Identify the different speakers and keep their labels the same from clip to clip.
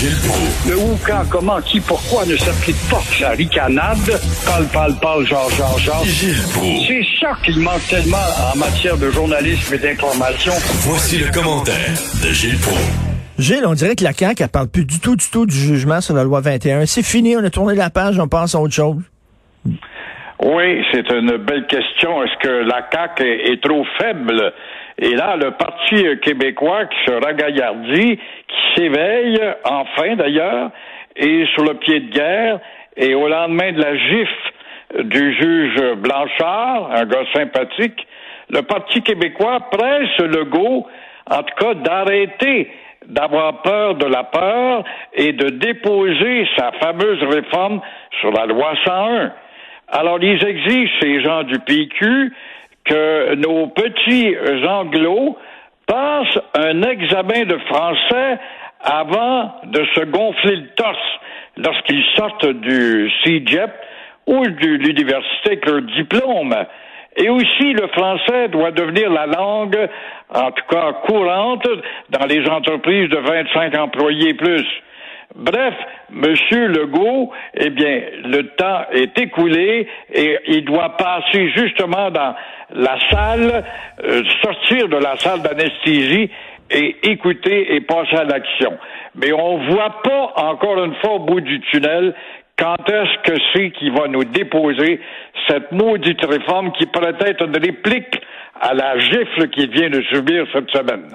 Speaker 1: Gilles Proulx.
Speaker 2: Le où, quand, comment, qui, pourquoi ne s'applique pas la ricanade? Parle, parle, parle, genre, genre, genre.
Speaker 1: Gilles Proulx.
Speaker 2: C'est ça qu'il manque tellement en matière de journalisme et d'information.
Speaker 1: Voici le commentaire de Gilles Proulx.
Speaker 3: Gilles, on dirait que la CAQ, elle parle plus du tout, du tout du jugement sur la loi 21. C'est fini, on a tourné la page, on passe à autre chose.
Speaker 2: Oui, c'est une belle question. Est-ce que la CAQ est, est trop faible? Et là, le Parti québécois qui se ragaillardit, qui s'éveille, enfin d'ailleurs, est sur le pied de guerre, et au lendemain de la gifle du juge Blanchard, un gars sympathique, le Parti québécois presse le go, en tout cas, d'arrêter d'avoir peur de la peur et de déposer sa fameuse réforme sur la loi 101. Alors, ils exigent, ces gens du PQ, que nos petits anglos passent un examen de français avant de se gonfler le torse lorsqu'ils sortent du CEGEP ou de l'université avec leur diplôme. Et aussi, le français doit devenir la langue, en tout cas courante, dans les entreprises de 25 employés plus. Bref, Monsieur Legault, eh bien, le temps est écoulé et il doit passer justement dans la salle, euh, sortir de la salle d'anesthésie et écouter et passer à l'action. Mais on voit pas, encore une fois, au bout du tunnel, quand est-ce que c'est qu'il va nous déposer cette maudite réforme qui pourrait être une réplique à la gifle qu'il vient de subir cette semaine?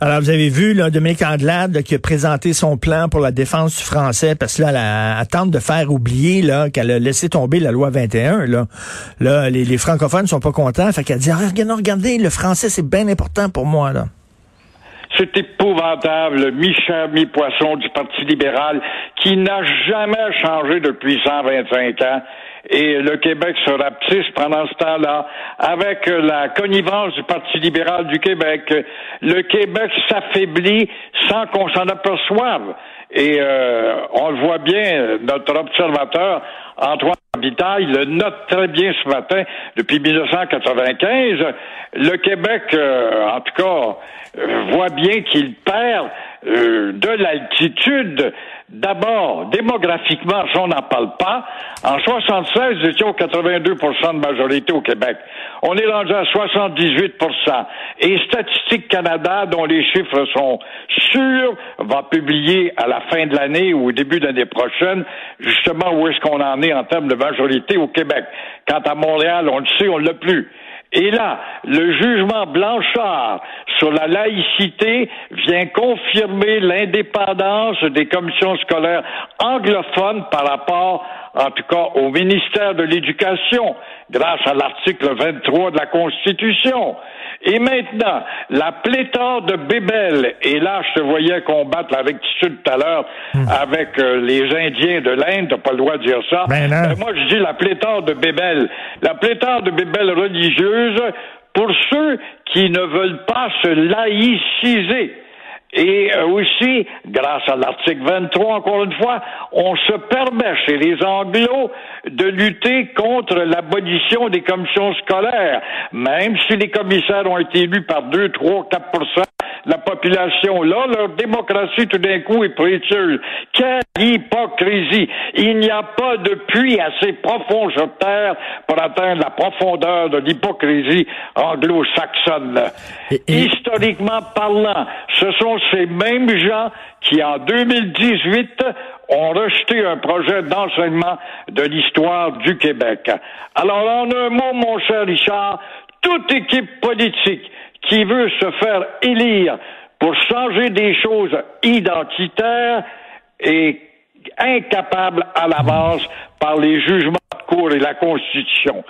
Speaker 3: Alors, vous avez vu, là, Dominique Andelade qui a présenté son plan pour la défense du français, parce que là, elle, tente de faire oublier là qu'elle a laissé tomber la loi 21. Là, là les, les francophones sont pas contents. Fait qu'elle dit, ah, regardez, regardez, le français, c'est bien important pour moi. là.
Speaker 2: C'est épouvantable, mi-cher, mi-poisson du Parti libéral, qui n'a jamais changé depuis 125 ans et le Québec se rapetisse pendant ce temps-là, avec la connivence du Parti libéral du Québec. Le Québec s'affaiblit sans qu'on s'en aperçoive. Et euh, on le voit bien, notre observateur Antoine Vitaille le note très bien ce matin depuis 1995. Le Québec, euh, en tout cas, euh, voit bien qu'il perd de l'altitude D'abord, démographiquement, on n'en parle pas. En 76, nous étions 82% de majorité au Québec. On est rendu à 78% Et Statistique Canada, dont les chiffres sont sûrs, va publier à la fin de l'année ou au début de l'année prochaine, justement, où est-ce qu'on en est en termes de majorité au Québec. Quant à Montréal, on le sait, on l'a plus. Et là, le jugement Blanchard sur la laïcité vient confirmer l'indépendance des commissions scolaires anglophones par rapport, en tout cas, au ministère de l'Éducation, grâce à l'article 23 de la Constitution. Et maintenant, la pléthore de bébelles, et là, je te voyais combattre la rectitude tout à l'heure hmm. avec euh, les Indiens de l'Inde, t'as pas le droit de dire ça.
Speaker 3: Ben
Speaker 2: euh, moi, je dis la pléthore de bébelles. La pléthore de bébelles religieuses pour ceux qui ne veulent pas se laïciser. Et euh, aussi, grâce à l'article 23, encore une fois, on se permet chez les Anglos de lutter contre l'abolition des commissions scolaires, même si les commissaires ont été élus par 2, 3, 4 la population. Là, leur démocratie, tout d'un coup, est précieuse. Quelle hypocrisie! Il n'y a pas de puits assez profond sur Terre pour atteindre la profondeur de l'hypocrisie anglo-saxonne. Historiquement parlant, ce sont ces mêmes gens qui, en 2018, ont rejeté un projet d'enseignement de l'histoire du Québec. Alors, en un mot, mon cher Richard, toute équipe politique qui veut se faire élire pour changer des choses identitaires est incapable à la base par les jugements cours et la Constitution.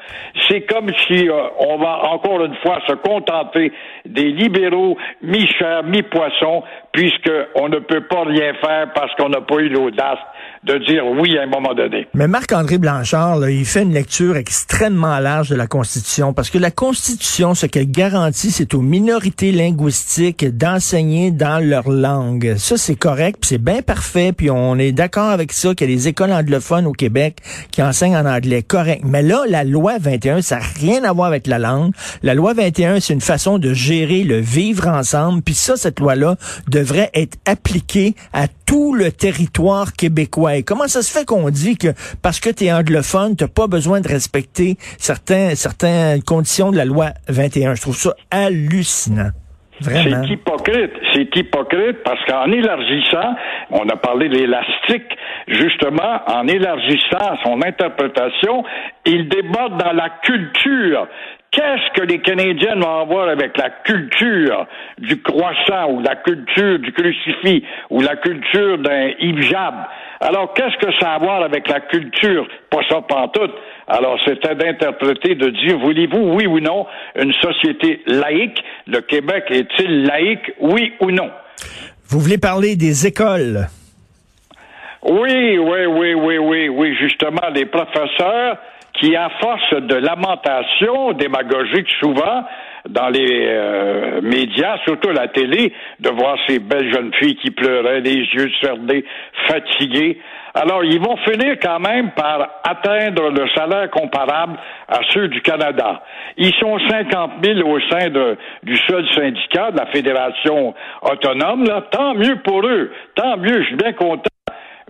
Speaker 2: C'est comme si euh, on va encore une fois se contenter des libéraux mi-chair, mi-poisson, puisqu'on ne peut pas rien faire parce qu'on n'a pas eu l'audace de dire oui à un moment donné.
Speaker 3: Mais Marc-André Blanchard, là, il fait une lecture extrêmement large de la Constitution parce que la Constitution, ce qu'elle garantit, c'est aux minorités linguistiques d'enseigner dans leur langue. Ça, c'est correct, c'est bien parfait, puis on est d'accord avec ça qu'il y a des écoles anglophones au Québec qui enseignent en anglais. Correct. Mais là, la loi 21, ça n'a rien à voir avec la langue. La loi 21, c'est une façon de gérer le vivre ensemble, puis ça, cette loi-là devrait être appliquée à tout le territoire québécois. Comment ça se fait qu'on dit que parce que tu es anglophone, tu pas besoin de respecter certains, certaines conditions de la loi 21? Je trouve ça hallucinant.
Speaker 2: C'est hypocrite. C'est hypocrite parce qu'en élargissant, on a parlé de l'élastique, justement, en élargissant son interprétation, il déborde dans la culture. Qu'est-ce que les Canadiens vont avoir avec la culture du croissant ou la culture du crucifix ou la culture d'un hijab? Alors, qu'est-ce que ça a à voir avec la culture? Pas ça pantoute. Alors, c'était d'interpréter, de dire, voulez-vous, oui ou non, une société laïque? Le Québec est-il laïque, oui ou non?
Speaker 3: Vous voulez parler des écoles?
Speaker 2: Oui, oui, oui, oui, oui, oui, justement, les professeurs qui, à force de lamentation démagogique souvent, dans les euh, médias, surtout la télé, de voir ces belles jeunes filles qui pleuraient, les yeux cernés, fatiguées. Alors, ils vont finir quand même par atteindre le salaire comparable à ceux du Canada. Ils sont 50 000 au sein de, du seul syndicat, de la Fédération autonome. Là. Tant mieux pour eux. Tant mieux, je suis bien content.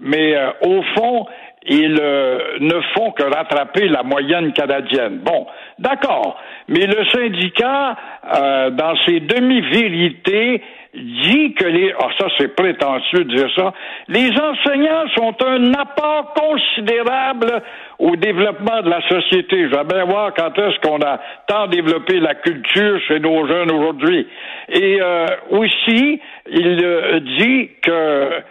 Speaker 2: Mais euh, au fond, ils euh, ne font que rattraper la moyenne canadienne. Bon, d'accord, mais le syndicat, euh, dans ses demi-vérités, dit que les... Ah, ça c'est prétentieux de dire ça. Les enseignants sont un apport considérable au développement de la société. Je vais bien voir quand est-ce qu'on a tant développé la culture chez nos jeunes aujourd'hui. Et euh, aussi, il dit que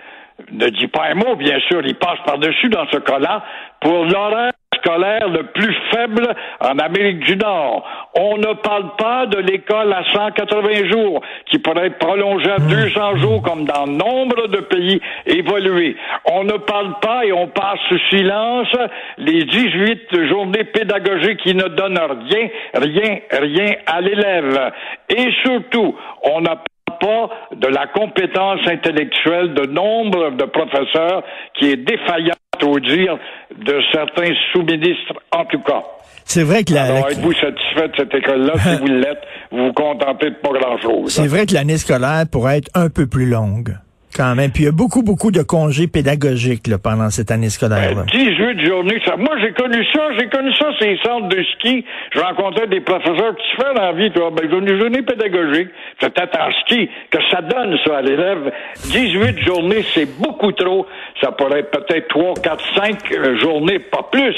Speaker 2: ne dit pas un mot, bien sûr, il passe par-dessus dans ce cas-là, pour l'horaire scolaire le plus faible en Amérique du Nord. On ne parle pas de l'école à 180 jours, qui pourrait être prolongée à 200 hmm. jours, comme dans nombre de pays évolués. On ne parle pas et on passe sous silence les 18 journées pédagogiques qui ne donnent rien, rien, rien à l'élève. Et surtout, on n'a pas de la compétence intellectuelle de nombre de professeurs qui est défaillante au dire de certains sous-ministres, en tout cas.
Speaker 3: C'est vrai que la.
Speaker 2: Alors, êtes-vous satisfait de cette école-là? si vous l'êtes, vous vous contentez de pas grand-chose.
Speaker 3: C'est vrai que l'année scolaire pourrait être un peu plus longue. Quand même. Puis il y a beaucoup, beaucoup de congés pédagogiques là, pendant cette année scolaire.
Speaker 2: Ben, 18 journées. Ça. Moi, j'ai connu ça. J'ai connu ça, ces centres de ski. Je rencontrais des professeurs qui font dans la vie, toi? Ben, une journée pédagogique. Peut-être en ski que ça donne ça à l'élève. 18 journées, c'est beaucoup trop. Ça pourrait être peut-être 3, 4, 5 journées, pas plus.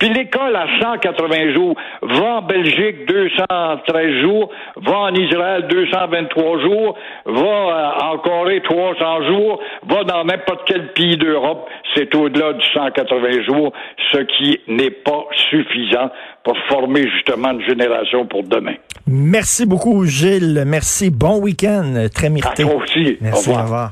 Speaker 2: Puis l'école à 180 jours va en Belgique 213 jours, va en Israël 223 jours, va euh, en Corée 300 jours, va dans n'importe quel pays d'Europe. C'est au-delà du 180 jours, ce qui n'est pas suffisant pour former justement une génération pour demain.
Speaker 3: Merci beaucoup, Gilles. Merci. Bon week-end. Très mérité.
Speaker 2: À toi aussi.
Speaker 3: Merci. Au revoir.